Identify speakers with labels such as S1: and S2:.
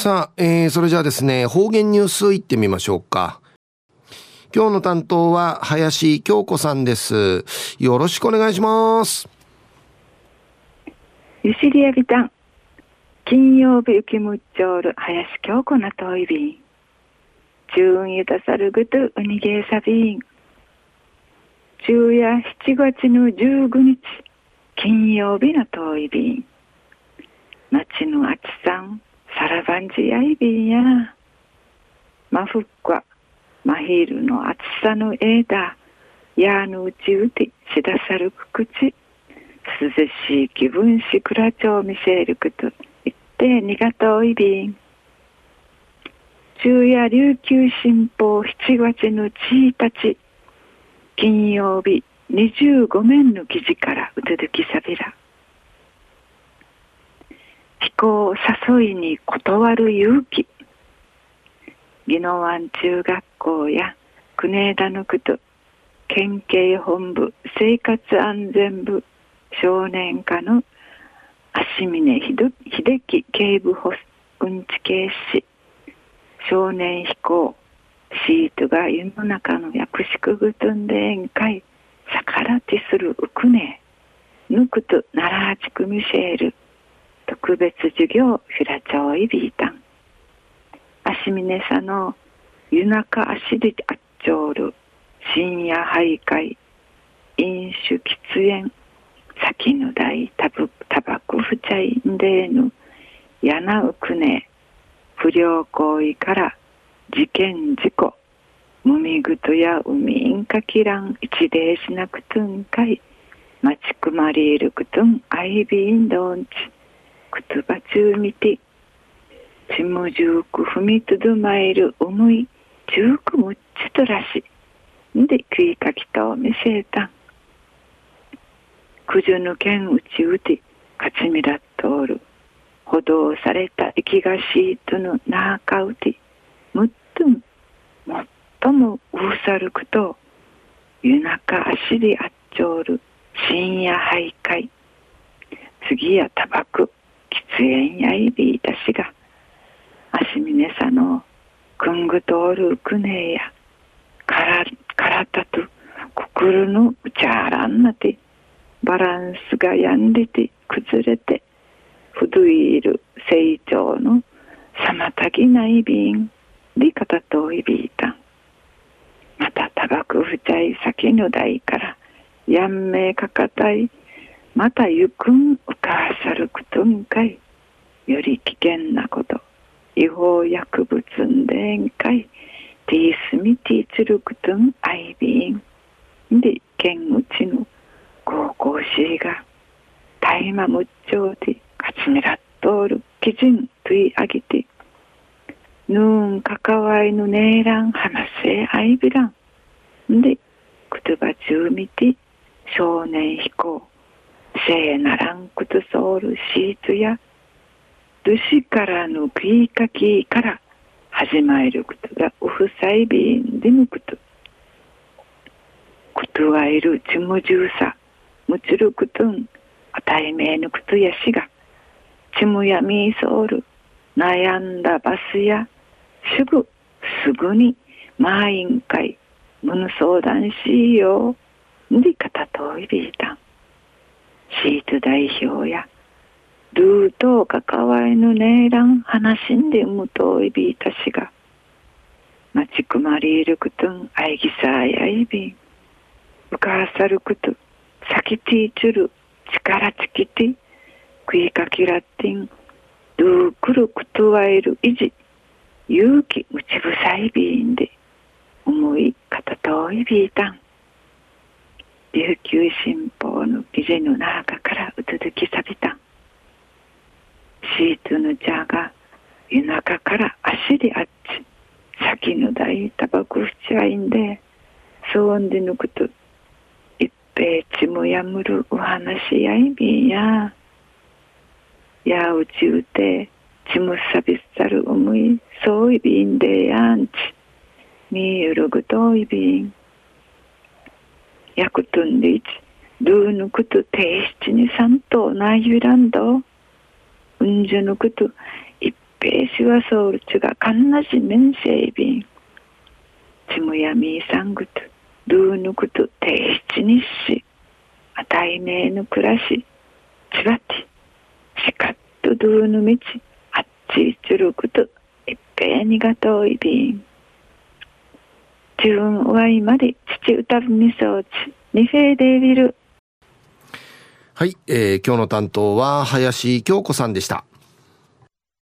S1: さあ、えー、それじゃあですね、方言ニュースいってみましょうか。今日の担当は林京子さんです。よろしくお願いします。
S2: ゆしりやびたん。金曜日雪むっちょる林京子なといびん。中運ゆたさるぐとうにげさびん。昼夜7月の15日、金曜日のといびん。町のあちさん、さらばんじやいびんや。まふっか、まひるの暑さの枝、やのうちうてしださるくくち、涼しい気分しくらちょう見せること、言ってにがとういびん。昼夜琉球新報7月の1日、金曜日25面の記事からうつづきさびら。飛行誘いに断る勇気。宜野湾中学校や国枝の区と県警本部生活安全部少年課の足峰秀樹警部補うんち警視少年飛行シートが世の中の役宿ぐとんで宴会逆らってするうくねぬくと奈良地区ミシェール特別授業フィラチョイビータン足峰さの夜中足であっちょる深夜徘徊飲酒喫煙先の大タバコ不茶いんでえぬやなうくね不良行為から事件事故もみぐとや海んかきらん一礼しなくとんかいまちくまりいるくとんあいびんどんちくつばちゅうみてちむじゅうく踏みとどまえる思いじゅうくむっちとらしんで食いかきと見せたん。くじゅぬけんうちうてかちみらっとおる。歩道された息がしいとのなあかうてむっとんもっともうさるくと夜中足であっちょる深夜徘徊。次やたばく喫煙やいびいたしが足峰さのくんぐとおるくねえやからからたとくくるのうちゃらんなてバランスがやんでて崩れてふどいる成長の妨ぎない便で方といびいた。またたばくふちゃい先の台からやんめいかかたいまたゆくんうかさるくとんかい。より危険なこと。違法薬物んでんかい。ティースミティツルクトンアイビーン。で剣うちの高校生が。大麻無調でかつめらっとおる基準といあげて。ぬんかかわいのねえらん話せあいびらん。でくとばちゅうみて少年飛行。せいならんくとソウルシーツやしからの食いかきから始まることがうふさいびんでむこと。ことわえるちむじゅうさ、むつることん、あたいめいぬことやしが、ちむやみそうる、悩んだバスや、すぐ、すぐに、まあ委員会、むぬ相談しいよ、でかたといびいたん。シート代表や、ルートかかわいぬねえらん話んでむといびいたしが。まちくまりいるくとんあいぎさやいびん。うかさるくと、さきていちゅる力ちきて、くいかきらってん、ドゥーくるくとわえるいじ、勇気むちぶさいびんで、思いかたといびいたん。琉球新報の記事の中からうつづきさびた。シートの茶が夜中から足であっち。先の大タバコふちゃいんでそうんで抜くと一平ちもやむるお話やいびんややうちうてちもさびさる思いそういびんでやんち。みゆるぐといびん。やくとんでいちどうぬくと提出にさんとなゆらんどうんじゅぬくと一ペーシはソウルチがかんなしめんせいびん。ちむやみーさんぐと、ルーヌクと提出日し、あたいめーぬ暮らし、ちばて、しかっとドゥーヌみち、あっちちゅるくと、いっぺにがといびん。自分はいまで口歌ぶみそうち、ニフェーデービル。
S1: はい、えー、今日の担当は林京子さんでした。